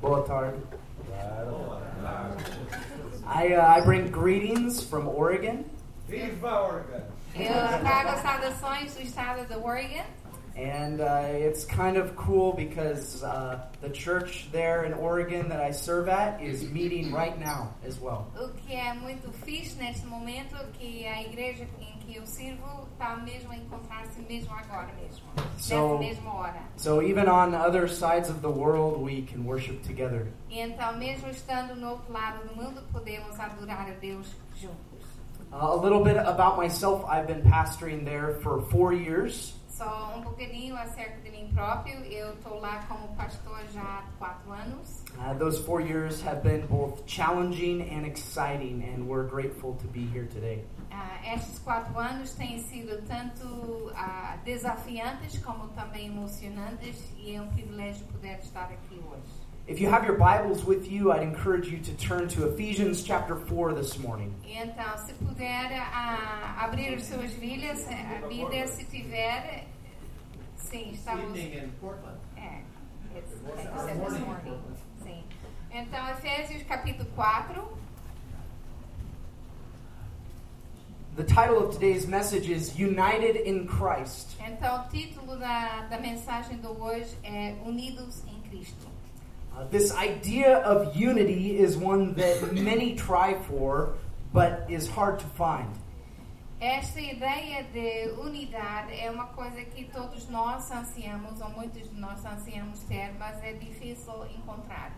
Boa tarde. I, uh, I bring greetings from Oregon. Viva Oregon! Eu trago saudações do estado de Oregon. And uh, it's kind of cool because uh, the church there in Oregon that I serve at is meeting right now as well. O que é muito fixe neste momento que a igreja em que eu sirvo está mesmo a encontrar-se mesmo agora mesmo, So- nessa mesma hora. So even on other sides of the world, we can worship together. E então, mesmo estando no outro lado do mundo, podemos adorar a Deus juntos. Uh, a little bit about myself I've been pastoring there for four years. Só um pouquinho acerca de mim próprio. Eu estou lá como pastor já há quatro anos. Uh, those four years have been both challenging and exciting, and we're grateful to be here today. Ah, estes quatro anos têm sido tanto ah, desafiantes como também emocionantes e é um privilégio poder estar aqui hoje. If you have your Bibles with you, I'd encourage you to turn to Ephesians chapter 4 this morning. Então, se puder ah, abrir as suas Bíblias, eh, a Bíblia, se tiver, sim, estamos. Evening in Portland. É, it's, Good I think morning. you said Good this morning. morning. Sim. Então, Efésios capítulo 4. The title of today's message is United in Christ. Então, o título da, da mensagem de hoje é Unidos em Cristo. Uh, this idea of unity is one that many try for, but is hard to find. Esta ideia de unidade é uma coisa que todos nós ansiamos, ou muitos de nós ansiamos ter, mas é difícil encontrar.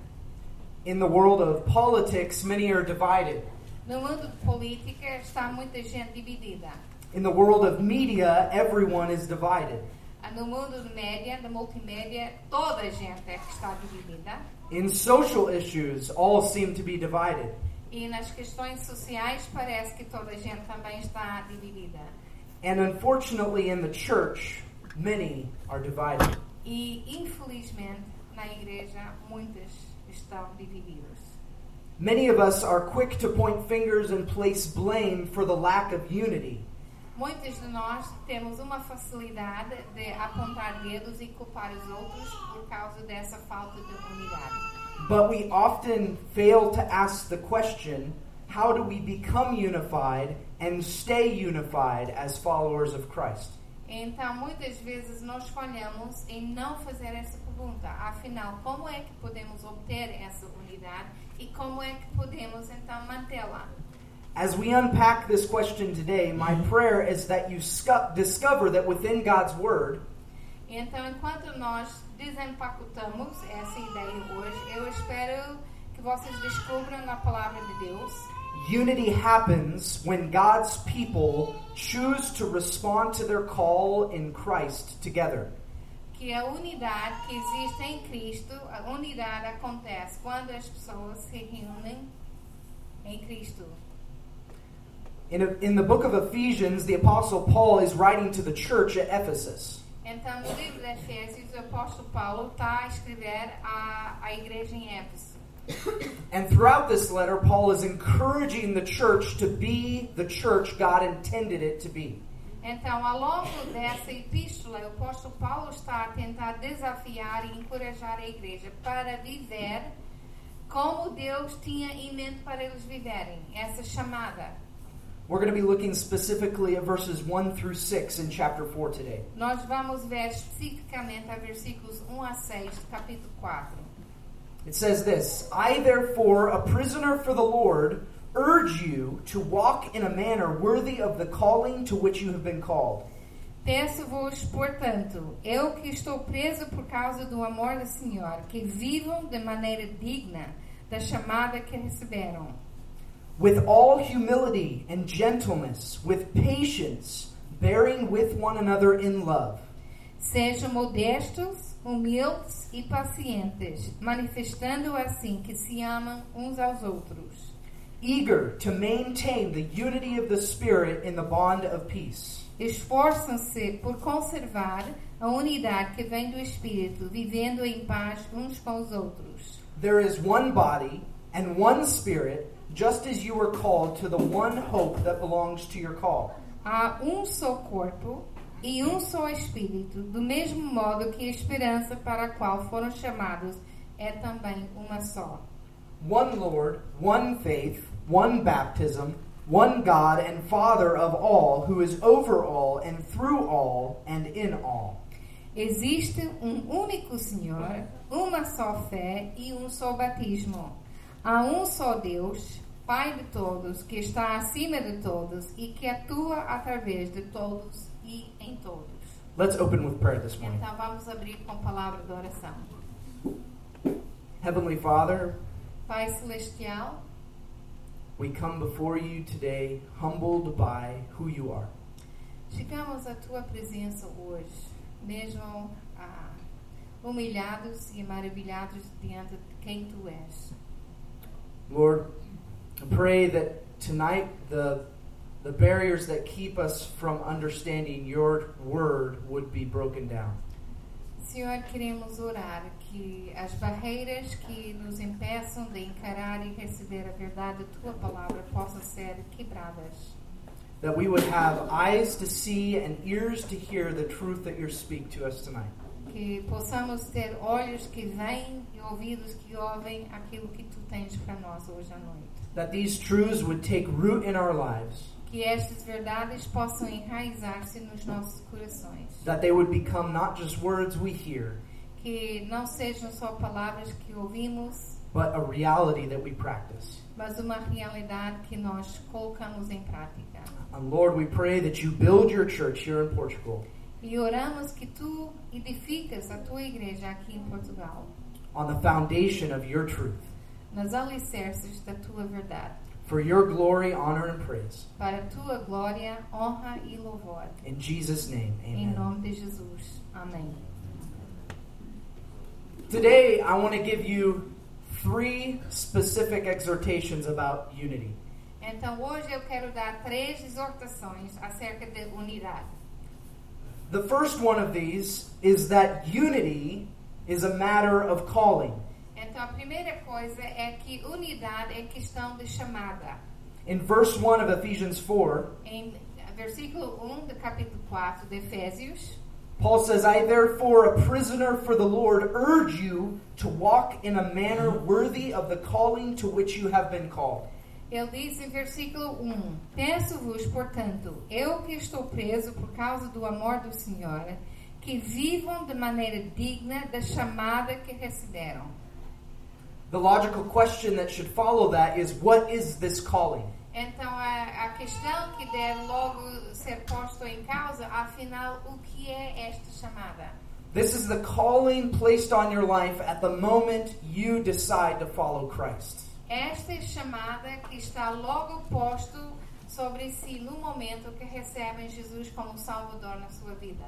In the world of politics, many are divided. No mundo de política está muita gente dividida. In the world of media, everyone is divided. No mundo de média, de multimédia, toda a gente é que está dividida. In social issues, all seem to be divided. E nas questões sociais parece que toda a gente também está dividida. And unfortunately, in the church, many are divided. E infelizmente na igreja muitas estão divididas. Many of us are quick to point fingers and place blame for the lack of unity. Muitos de nós temos uma facilidade de apontar dedos e culpar os outros por causa dessa falta de unidade. But we often fail to ask the question how do we become unified and stay unified as followers of Christ? Então, muitas vezes nós falhamos em não fazer essa pergunta. Afinal, como é que podemos obter essa unidade e como é que podemos então mantê-la? As we unpack this question today, my mm-hmm. prayer is that you scu- discover that within God's Word, Então, enquanto nós desempacotamos essa ideia hoje, eu espero que vocês descubram na palavra de Deus unity happens when God's people choose to respond to their call in Christ together. Que a unidade que existe em Cristo, a unidade acontece quando as pessoas se reúnem em Cristo. In, in the book of Ephesians, the Apostle Paul is writing to the church at Ephesus. Então, no livro de Efésios, o apóstolo Paulo está a escrever à, à igreja em Éfeso. And throughout this letter, Paul is encouraging the church to be the church God intended it to be. Então, ao longo dessa epístola, o apóstolo Paulo está a tentar desafiar e encorajar a igreja para viver como Deus tinha em mente para eles viverem, essa chamada. We're going to be looking specifically at verses 1 through 6 in chapter 4 today. Nós vamos ver especificamente a versículos 1 a 6 do capítulo 4. It says this I, therefore, a prisoner for the Lord, urge you to walk in a manner worthy of the calling to which you have been called. Peço-vos, portanto, eu que estou preso por causa do amor do Senhor, que vivam de maneira digna da chamada que receberam, with all humility and gentleness, with patience, bearing with one another in love, Sejam modestos, humildes e pacientes, manifestando assim que se amam uns aos outros, eager to maintain the unity of the Spirit in the bond of peace. esforçam-se por conservar a unidade que vem do Espírito, vivendo em paz uns com os outros. There is one body and one Spirit, just as you were called to the one hope that belongs to your call. Há um só corpo e um só Espírito, do mesmo modo que a esperança para a qual foram chamados é também uma só. One Lord, one faith, one baptism, one God and Father of all, who is over all and through all and in all. Existe um único Senhor, uma só fé e um só batismo. Há um só Deus, Pai de todos, que está acima de todos e que atua através de todos e em todos. Let's open with prayer this morning. Então vamos abrir com palavra de oração. Heavenly Father, Pai Celestial, we come before you today humbled by who you are. chegamos à tua presença hoje, mesmo ah, humilhados e maravilhados diante de quem tu és. Lord, I pray that tonight the the barriers that keep us from understanding your word would be broken down. Senhor, queremos orar que as barreiras que nos impeçam de encarar e receber a verdade da tua palavra possam ser quebradas. That we would have eyes to see and ears to hear the truth that you speak to us tonight. Que possamos ter olhos que veem e ouvidos que ouvem aquilo que tu tens para nós hoje à noite. That these truths would take root in our lives. Que estas verdades possam enraizar-se nos nossos corações. That they would become not just words we hear, Que não sejam só palavras que ouvimos, but a reality that we practice. mas uma realidade que nós colocamos em prática. And Lord, we pray that you build your church here in Portugal E oramos que tu edificas a tua igreja aqui em Portugal, on the foundation of your truth, nas alicerces da tua verdade, for your glory, honor, and praise. para a tua glória, honra e louvor. In Jesus' name, Em amen. nome de Jesus. Amém. Today, I want to give you three specific exhortations about unity. Então hoje eu quero dar três exortações acerca de unidade. The first one of these is that unity is a matter of calling. Então a primeira coisa é que unidade é questão de chamada. In verse 1 of Ephesians 4, Em versículo 1 do capítulo 4 de Efésios, Paul says, I therefore, a prisoner for the Lord, urge you to walk in a manner worthy of the calling to which you have been called. ele diz em versículo 1: Peço-vos, portanto, eu que estou preso por causa do amor do Senhor, que vivam de maneira digna da chamada que receberam. The logical question that should follow that is what is this calling? Então, a, a questão que deve logo ser posta em causa, afinal, o que é esta chamada? This is the calling placed on your life at the moment you decide to follow Christ. Esta é chamada que está logo posto sobre si no momento que recebem Jesus como Salvador na sua vida.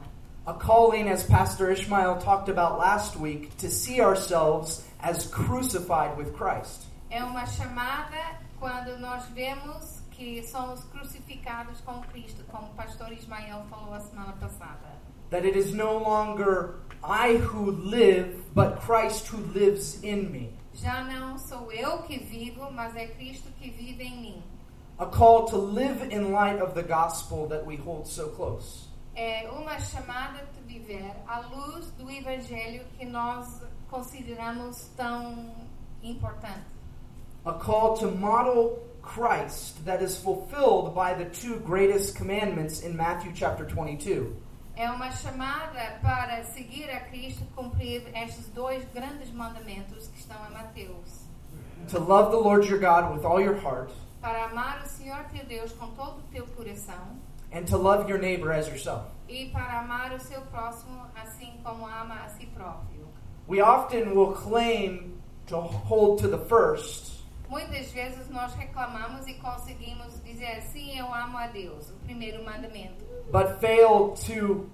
A calling, as Pastor Ishmael talked about last week, to see ourselves as crucified with Christ. É uma chamada quando nós vemos que somos crucificados com Cristo, como o pastor Ismael falou a semana passada. That it is no longer I who live, but Christ who lives in me. Já não sou eu que vivo, mas é Cristo que vive em mim. A call to live in light of the gospel that we hold so close. É uma chamada de viver à luz do Evangelho que nós consideramos tão importante. A call to model Christ that is fulfilled by the two greatest commandments in Matthew chapter 22. É uma chamada para seguir a Cristo, cumprir estes dois grandes mandamentos que estão em Mateus. To love the Lord your God with all your heart, Para amar o Senhor teu Deus com todo o teu coração and to love your neighbor as yourself. e para amar o seu próximo assim como ama a si próprio. We often will claim to hold to the first, Muitas vezes nós reclamamos e conseguimos dizer sim, eu amo a Deus, o primeiro mandamento. but fail to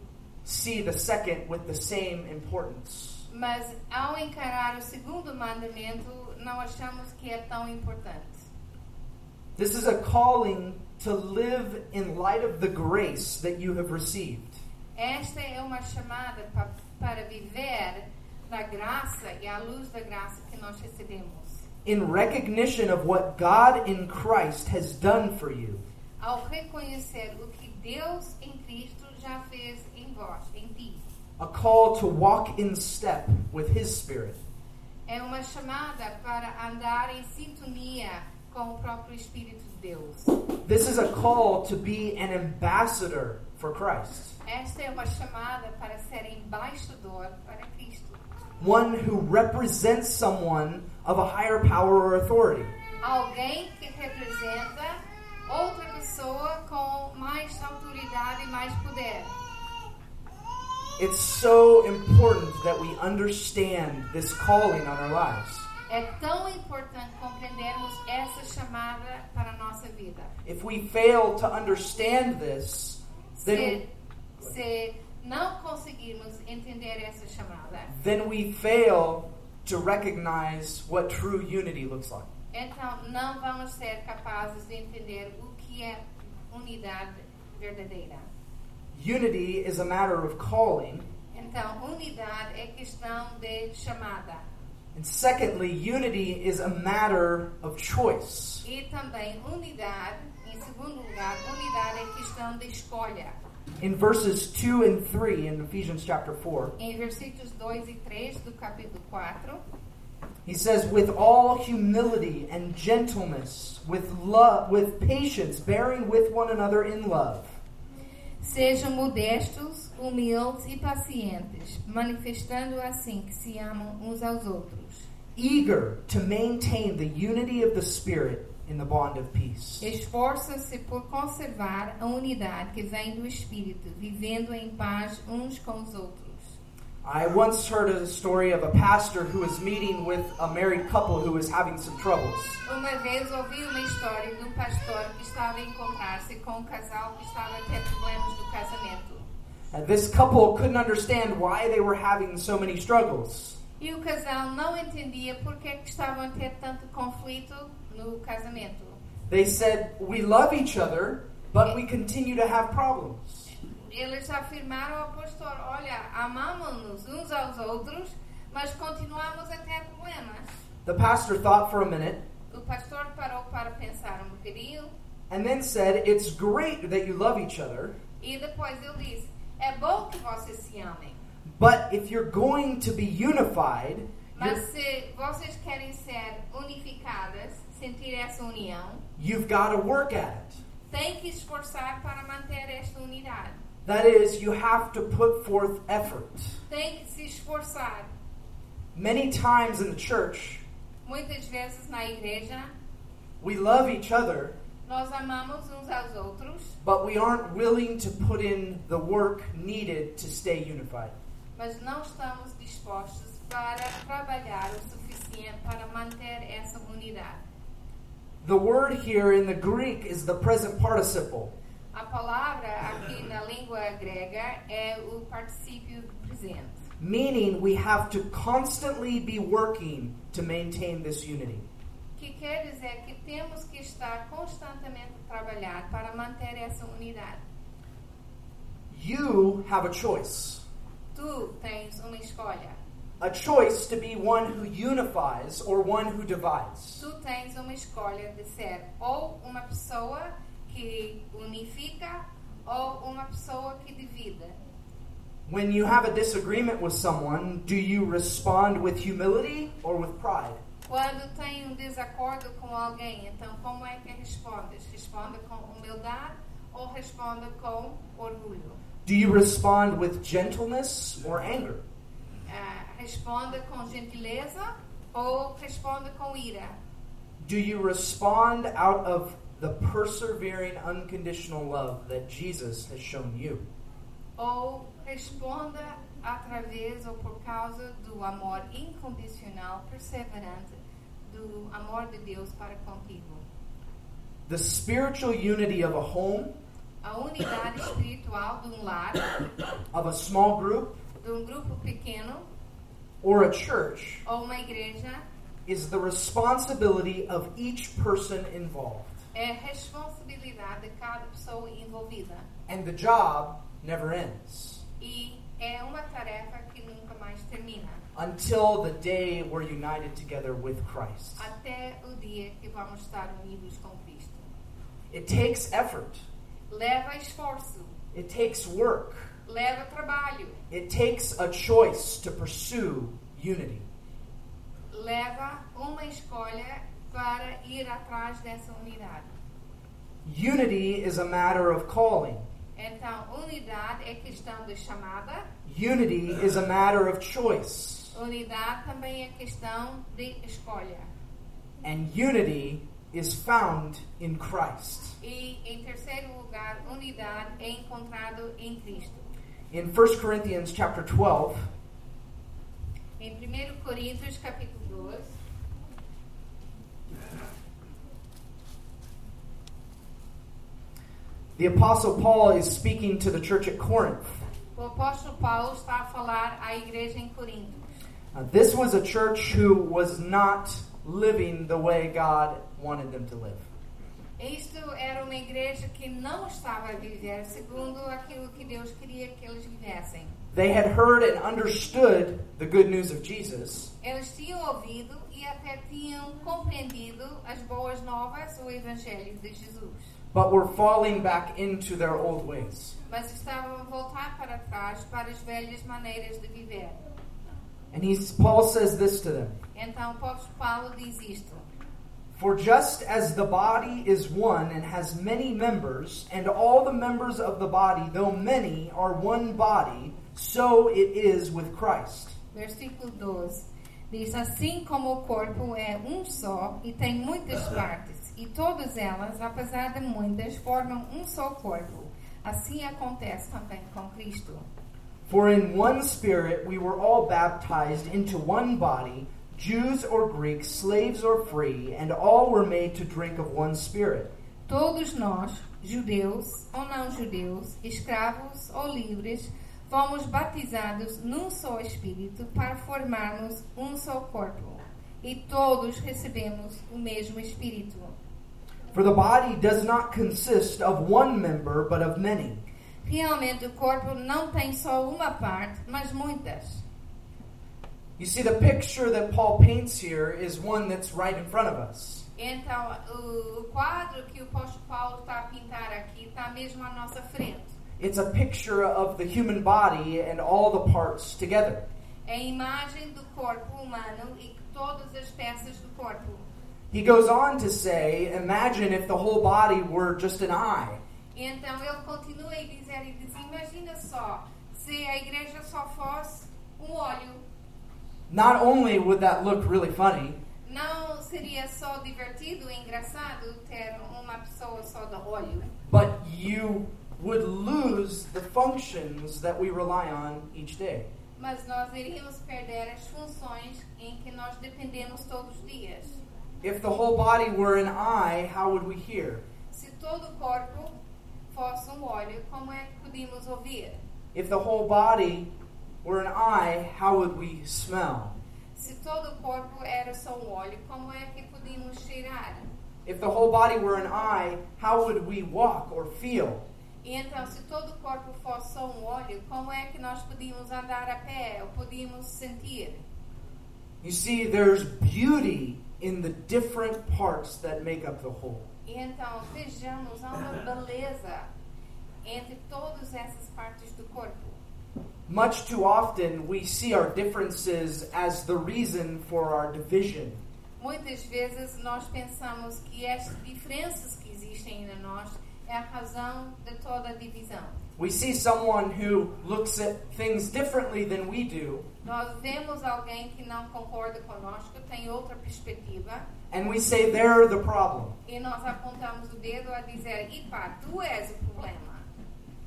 see the second with the same importance. Mas ao encarar o segundo mandamento, não achamos que é tão importante. This is a calling to live in light of the grace that you have received. Esta é uma chamada pa, para viver na graça e à luz da graça que nós recebemos. In recognition of what God in Christ has done for you, Ao reconhecer o que Deus em Cristo já fez em vós, em ti. a call to walk in step with His Spirit. É uma chamada para andar em sintonia com o próprio Espírito de Deus. This is a call to be an ambassador for Christ, Esta é uma chamada para ser embaixador para Cristo. one who represents someone of a higher power or authority. Alguém que representa outra pessoa com mais autoridade e mais poder. It's so important that we understand this calling on our lives. É tão importante compreendermos essa chamada para a nossa vida. If we fail to understand this, then, Se, se não conseguirmos entender essa chamada, then we fail to recognize what true unity looks like. então não vamos ser capazes de entender o que é unidade verdadeira. Unity is a matter of calling, Então, unidade é questão de chamada. and secondly, unity is a matter of choice. E também unidade, em segundo lugar, unidade é questão de escolha. In verses 2 and 3 in Ephesians chapter 4, Em versículos 2 e 3 do capítulo 4, he says, With all humility and gentleness, with love, with patience, bearing with one another in love, sejam modestos, humildes e pacientes, manifestando assim que se amam uns aos outros. eager to maintain the unity of the Spirit in the bond of peace. Esforçam-se por conservar a unidade que vem do Espírito, vivendo em paz uns com os outros. I once heard a story of a pastor who was meeting with a married couple who was having some troubles. Uma vez ouvi uma história de um pastor que estava a encontrar-se com um casal que estava a ter problemas no casamento. And this couple couldn't understand why they were having so many struggles. E o casal não entendia por que que estavam a ter tanto conflito no casamento. They said, We love each other, but we continue to have problems. Eles afirmaram ao pastor: Olha, amamos-nos uns aos outros, mas continuamos a ter problemas. The pastor thought for a minute O pastor parou para pensar um bocadinho and then said, It's great that you love each other, e depois ele disse: É bom que vocês se amem, but if you're going to be unified, mas se vocês querem ser unificadas, sentir essa união, you've got to work at it. têm que esforçar para manter esta unidade. That is, you have to put forth effort. Tem que se esforçar. Many times in the church, Muitas vezes na igreja we love each other, nós amamos uns aos outros, but we aren't willing to put in the work needed to stay unified. mas não estamos dispostos para trabalhar o suficiente para manter essa unidade. The word here in the Greek is the present participle. A palavra aqui na língua grega é o particípio presente, meaning we have to constantly be working to maintain this unity. que quer dizer que temos que estar constantemente trabalhar para manter essa unidade. You have a choice. Tu tens uma escolha. A choice to be one who unifies or one who divides. Tu tens uma escolha de ser ou uma pessoa que unifica ou uma pessoa que divide. When you have a disagreement with someone, do you respond with humility or with pride? Quando tem um desacordo com alguém, então como é que respondes? Responde com humildade ou responde com orgulho? Do you respond with gentleness or anger? Ah, responde com gentileza ou responde com ira? Do you respond out of the persevering, unconditional love that Jesus has shown you? Ou responda através ou por causa do amor incondicional, perseverante, do amor de Deus para contigo. The spiritual unity of a home, A unidade espiritual de um lar, of a small group, de um grupo pequeno or a church ou uma igreja is the responsibility of each person involved. é responsabilidade de cada pessoa envolvida. And the job never ends E é uma tarefa que nunca mais termina. until the day we're united together with Christ. Até o dia que vamos estar unidos com Cristo. It takes effort, Leva esforço, it takes work, leva trabalho, it takes a choice to pursue unity. leva uma escolha para ir atrás dessa unidade. Unity is a matter of calling. Então, unidade é questão de chamada, Unity is a matter of choice. unidade também é questão de escolha. And unity is found in Christ. E, em terceiro lugar, unidade é encontrado em Cristo. In 1 Corinthians chapter 12, Em 1 Coríntios, capítulo 12, the Apostle Paul is speaking to the church at Corinth. o apóstolo Paulo está a falar à igreja em Corinto. Uh, this was a church who was not living the way God wanted them to live. Isto era uma igreja que não estava a viver segundo aquilo que Deus queria que eles vivessem. They had heard and understood the good news of Jesus, Eles tinham ouvido e até tinham compreendido as boas novas, o Evangelho de Jesus. but were falling back into their old ways. Mas estavam a voltar para trás para as velhas maneiras de viver. And he's, Paul says this to them Então Paulo diz isto. For just as the body is one and has many members, and all the members of the body, though many, are one body, so it is with Christ. Versículo 12. Diz: Assim como o corpo é um só e tem muitas partes, e todas elas, apesar de muitas, formam um só corpo, assim acontece também com Cristo. For in one spirit we were all baptized into one body, Jews or Greeks, slaves or free, and all were made to drink of one spirit. Todos nós, judeus ou não judeus, escravos ou livres, fomos batizados num só Espírito para formarmos um só corpo. E todos recebemos o mesmo Espírito. For the body does not consist of one member, but of many. Realmente o corpo não tem só uma parte, mas muitas. You see, the picture that Paul paints here is one that's right in front of us. Então, o, quadro que o apóstolo Paulo está a pintar aqui está mesmo à nossa frente. It's a picture of the human body and all the parts together. É a imagem do corpo humano e todas as peças do corpo. He goes on to say, imagine if the whole body were just an eye. Então ele continua a dizer e diz: Imagina só, se a igreja só fosse um olho, Not only would that look really funny, não seria só divertido e engraçado ter uma pessoa só de olho, but you would lose the functions that we rely on each day. mas nós iríamos perder as funções em que nós dependemos todos os dias. If the whole body were an eye, how would we hear? Se todo o corpo fosse um olho, como é que podíamos ouvir? If the whole body were an eye, how would we smell? Se todo o corpo era só um olho, como é que podíamos cheirar? If the whole body were an eye, how would we walk or feel? E então, se todo o corpo fosse só um olho, como é que nós podíamos andar a pé ou podíamos sentir? You see, there's beauty in the different parts that make up the whole. E então, vejamos, há uma beleza entre todas essas partes do corpo. Much too often, we see our differences as the reason for our division. Muitas vezes nós pensamos que estas diferenças que existem em nós é a razão de toda a divisão. We see someone who looks at things differently than we do, Nós vemos alguém que não concorda conosco, tem outra perspectiva, and we say they're the problem. e nós apontamos o dedo a dizer: "E pá, tu és o problema".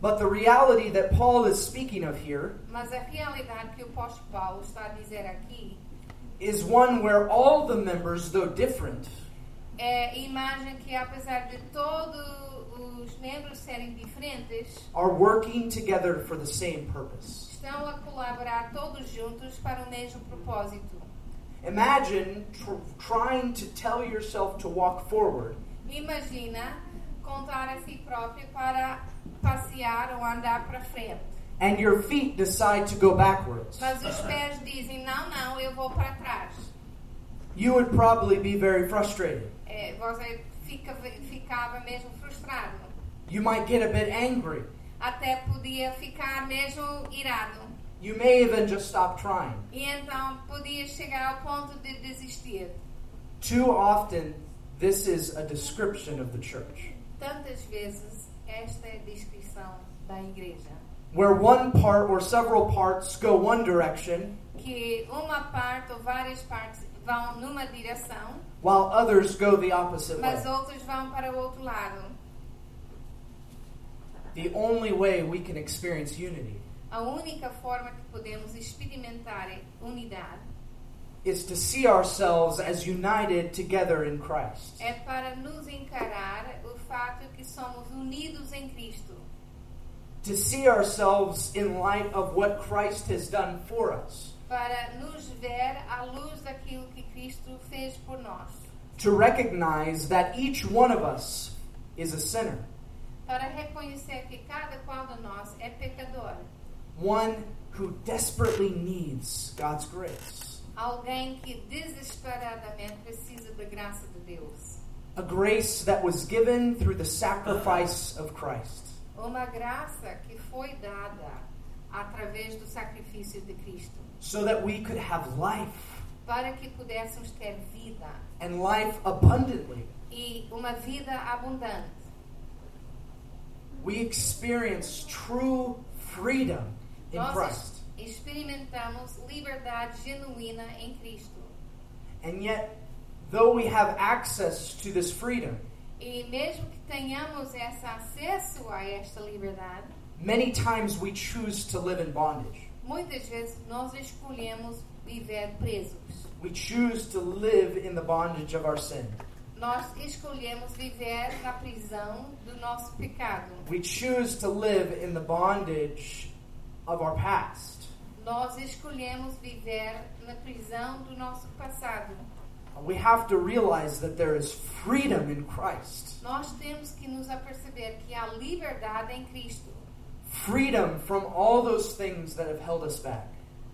But the reality that Paul is speaking of here Mas a realidade que o apóstolo Paulo está a dizer aqui is one where all the members, though different, é a imagem que, apesar de todos os membros serem diferentes, are working together for the same purpose. estão a colaborar todos juntos para o mesmo propósito. Imagine tr- trying to tell yourself to walk forward, Imagina contar a si próprio para passear ou andar para frente. and your feet decide to go backwards. Mas os pés dizem: não, não, eu vou para trás. You would probably be very frustrated. É, você fica, ficava mesmo frustrado. You might get a bit angry. Até podia ficar mesmo irado. You may even just stop trying. E então podia chegar ao ponto de desistir. Too often, this is a description of the church, Tantas vezes esta é a descrição da igreja. where one part or several parts go one direction, Que uma parte ou várias partes vão numa direção, while others go the opposite way. mas outras vão para o outro lado. The only way we can experience unity A única forma que podemos experimentar unidade is to see ourselves as united together in Christ. é para nos encarar o fato que somos unidos em Cristo. To see ourselves in light of what Christ has done for us. Para nos ver à luz daquilo que Cristo fez por nós. To recognize that each one of us is a sinner, Para reconhecer que cada qual de nós é pecador. one who desperately needs God's grace. Alguém que desesperadamente precisa da graça de Deus. A grace that was given through the sacrifice of Christ. Uma graça que foi dada através do sacrifício de Cristo. So that we could have life Para que pudéssemos ter vida. and life abundantly. E uma vida abundante. We experience true freedom in Nós Christ. Ex- experimentamos liberdade genuína em Cristo. And yet, though we have access to this freedom, E mesmo que tenhamos esse acesso a esta liberdade, many times we choose to live in bondage. muitas vezes nós escolhemos viver presos. We choose to live in the bondage of our sin. Nós escolhemos viver na prisão do nosso pecado. We choose to live in the bondage of our past. Nós escolhemos viver na prisão do nosso passado. We have to realize that there is freedom in Christ. Nós temos que nos aperceber que há liberdade em Cristo. Freedom from all those things that have held us back.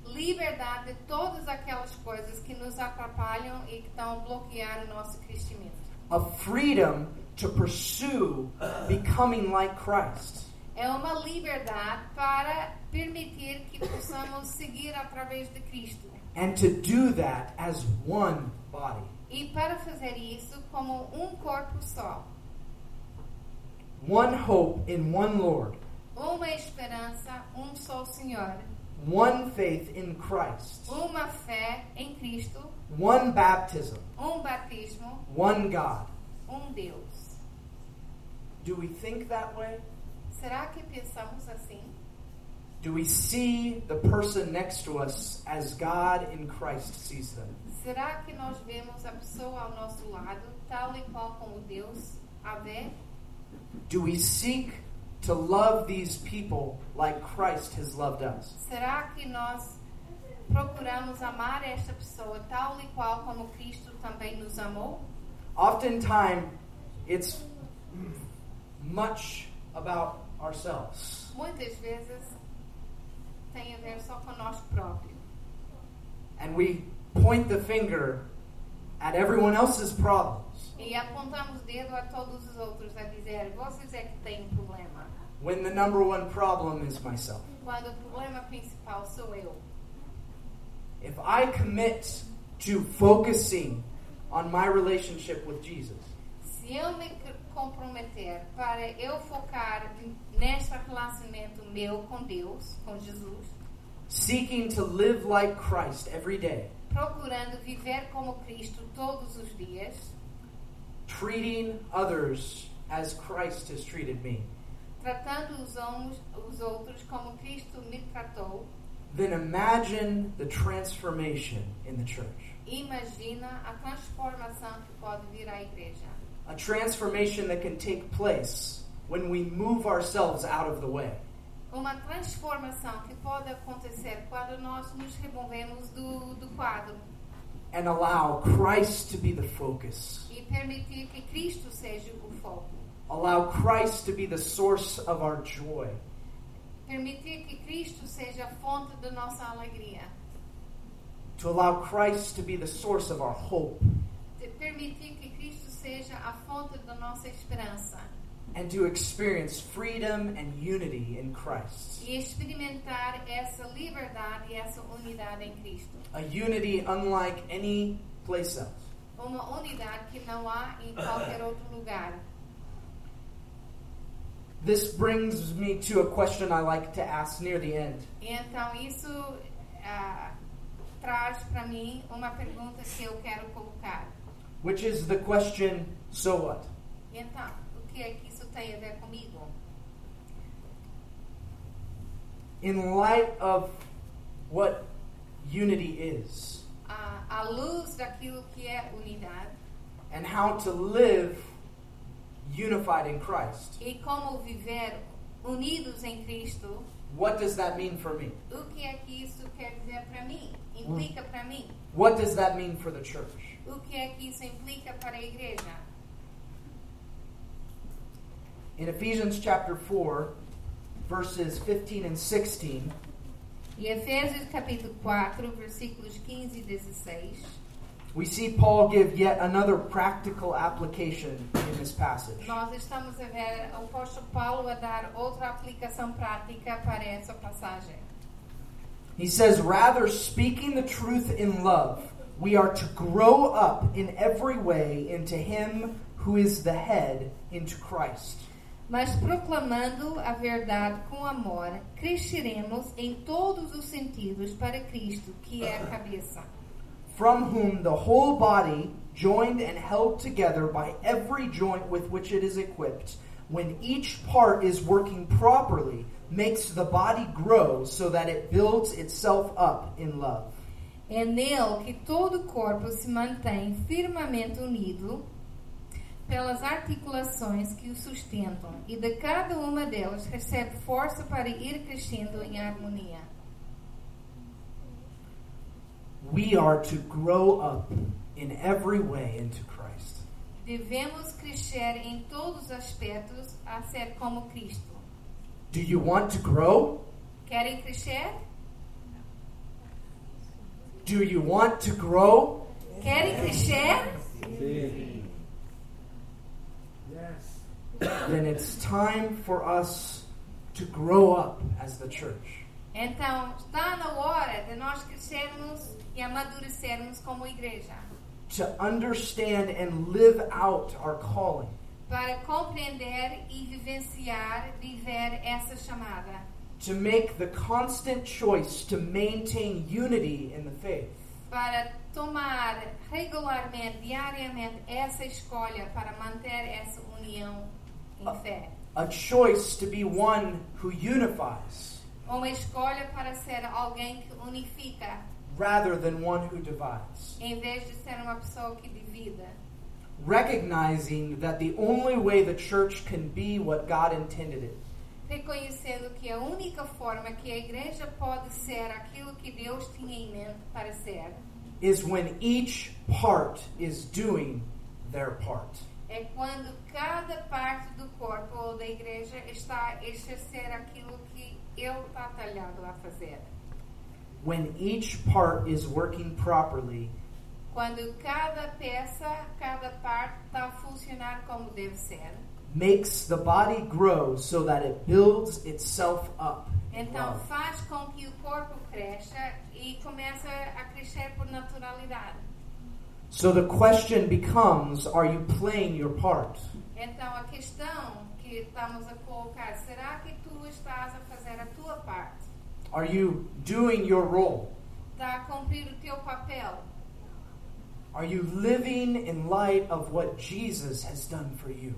Liberdade de todas aquelas coisas que nos atrapalham e que estão a bloquear o nosso crescimento. A freedom to pursue becoming like Christ. É uma liberdade para permitir que possamos seguir através de Cristo. And to do that as one body. E para fazer isso como um corpo só. One hope in one Lord. Uma esperança, um só Senhor. One faith in Christ. Uma fé em Cristo. One baptism. Um batismo. One God. Um Deus. Do we think that way? Será que pensamos assim? Do we see the person next to us as God in Christ sees them? Será que nós vemos a pessoa ao nosso lado tal e qual como Deus a vê? Do we seek to love these people like Christ has loved us? Será que nós procuramos amar esta pessoa tal e qual como Cristo também nos amou? Oftentimes, it's much about ourselves. Muitas vezes tem a ver só conosco próprio. And we point the finger at everyone else's problems E apontamos dedo a todos os outros a dizer: vocês é que têm um problema. when the number one problem is myself. Quando o problema principal sou eu. If I commit to focusing on my relationship with Jesus, Se eu me comprometer para eu focar neste relacionamento meu com Deus, com Jesus, seeking to live like Christ every day, procurando viver como Cristo todos os dias, treating others as Christ has treated me, tratando os, homens, os outros como Cristo me tratou, then imagine the transformation in the church. imagina a transformação que pode vir à igreja. A transformation that can take place when we move ourselves out of the way. Uma transformação que pode acontecer quando nós nos removemos do, do quadro and allow Christ to be the focus. e permitir que Cristo seja o foco. Allow Christ to be the source of our joy. Permitir que Cristo seja a fonte da nossa alegria. To allow Christ to be the source of our hope. De permitir que Cristo seja a fonte da nossa esperança. and to experience freedom and unity in Christ. e experimentar essa liberdade e essa unidade em Cristo. A unity unlike any place else. Uma unidade que não há em qualquer outro lugar. This brings me to a question I like to ask near the end. Então isso ah, traz para mim uma pergunta que eu quero colocar. Which is the question so what? Então, o que é que isso tem a ver comigo? In light of what unity is À, à luz daquilo que é unidade and how to live unified in Christ, e como viver unidos em Cristo, what does that mean for me? o que é que isso quer dizer para mim? Mm. Implica para mim? What does that mean for the church? O que é que isso implica para a igreja? In Ephesians chapter 4, verses 15 and 16, Em Efésios capítulo 4, versículos 15 e 16, we see Paul give yet another practical application in this passage. nós estamos a ver o apóstolo Paulo a dar outra aplicação prática para essa passagem. He says, Rather, speaking the truth in love, we are to grow up in every way into Him who is the head, into Christ. Mas proclamando a verdade com amor, cresceremos em todos os sentidos para Cristo, que é a cabeça. From whom the whole body, joined and held together by every joint with which it is equipped, when each part is working properly, makes the body grow so that it builds itself up in love. É nele que todo o corpo se mantém firmemente unido pelas articulações que o sustentam, e de cada uma delas recebe força para ir crescendo em harmonia. We are to grow up in every way into Christ. Devemos crescer em todos os aspectos a ser como Cristo. Do you want to grow? Querem crescer? Do you want to grow? Querem crescer? Yes. Then it's time for us to grow up as the church. Então, está na hora de nós crescermos e amadurecermos como igreja. To understand and live out our calling. Para compreender e vivenciar, viver essa chamada. To make the constant choice to maintain unity in the faith. Para tomar regularmente, diariamente, essa escolha para manter essa união em fé. A choice to be one who unifies Uma escolha para ser alguém que unifica, rather than one who divides. em vez de ser uma pessoa que divida. Recognizing that the only way the church can be what God intended it Reconhecendo que a única forma que a igreja pode ser aquilo que Deus tinha em mente para ser is when each part is doing their part. é quando cada parte do corpo ou da igreja está a exercer aquilo que ele está talhado a fazer. When each part is working properly, Quando cada peça, cada parte está a funcionar como deve ser. Makes the body grow so that it builds itself up. Então love. faz com que o corpo cresça e começa a crescer por naturalidade. So the question becomes are you playing your part? Então a questão que estamos a colocar, será que tu estás a fazer a tua parte? Are you doing your role? Está a cumprir o teu papel? Are you living in light of what Jesus has done for you?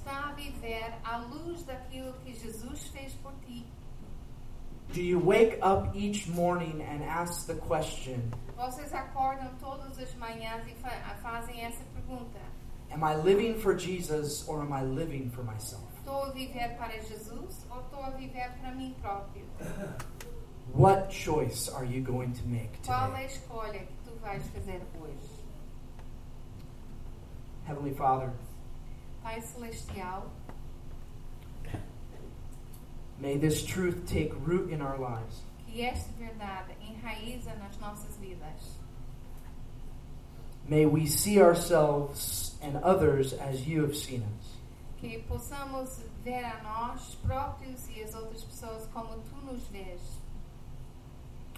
Está a viver à luz daquilo que Jesus fez por ti? Do you wake up each morning and ask the question, Vocês acordam todas as manhãs e fa fazem essa pergunta: Am I living for Jesus or am I living for myself? Estou a viver para Jesus ou estou a viver para mim próprio? What choice are you going to make Qual é a today? escolha que tu vais fazer hoje? Heavenly Father, Pai Celestial, may this truth take root in our lives. que esta verdade enraiza nas nossas vidas. May we see ourselves and others as you have seen us. Que possamos ver a nós próprios e as outras pessoas como tu nos vês.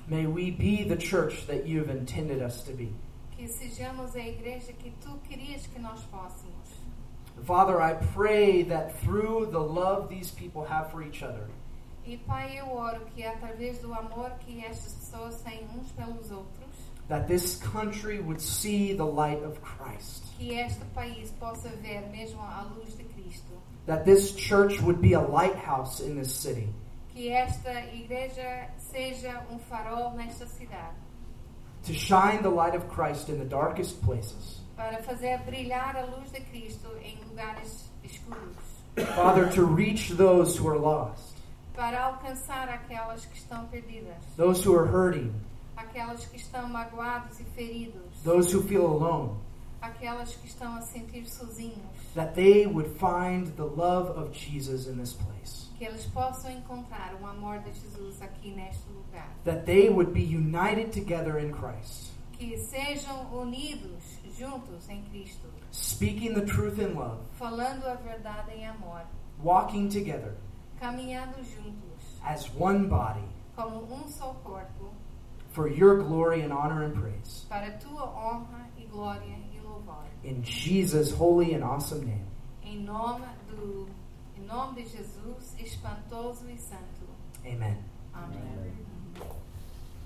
May we be the church that you have intended us to be. Que sejamos a igreja que tu querias que nós fôssemos. Father, I pray that through the love these people have for each other, E Pai, eu oro que através do amor que estas pessoas têm uns pelos outros, that this country would see the light of Christ, que este país possa ver mesmo a luz de Cristo. that this church would be a lighthouse in this city, Que esta igreja seja um farol nesta cidade, to shine the light of Christ in the darkest places. Para fazer brilhar a luz de Cristo em lugares escuros, Father, to reach those who are lost, para alcançar aquelas que estão perdidas, those who are hurting, aquelas que estão magoados e feridos, those who feel alone, aquelas que estão a sentir sozinhos, that they would find the love of Jesus in this place, que eles possam encontrar o amor de Jesus aqui neste lugar, that they would be united together in Christ, que sejam unidos juntos em Cristo, speaking the truth in love, falando a verdade em amor, walking together caminhando juntos as one body como um só corpo for your glory and honor and praise. para a tua honra e glória e louvor. In Jesus' holy and awesome name. Em nome do em nome de Jesus espantoso e santo. Amen. Amém.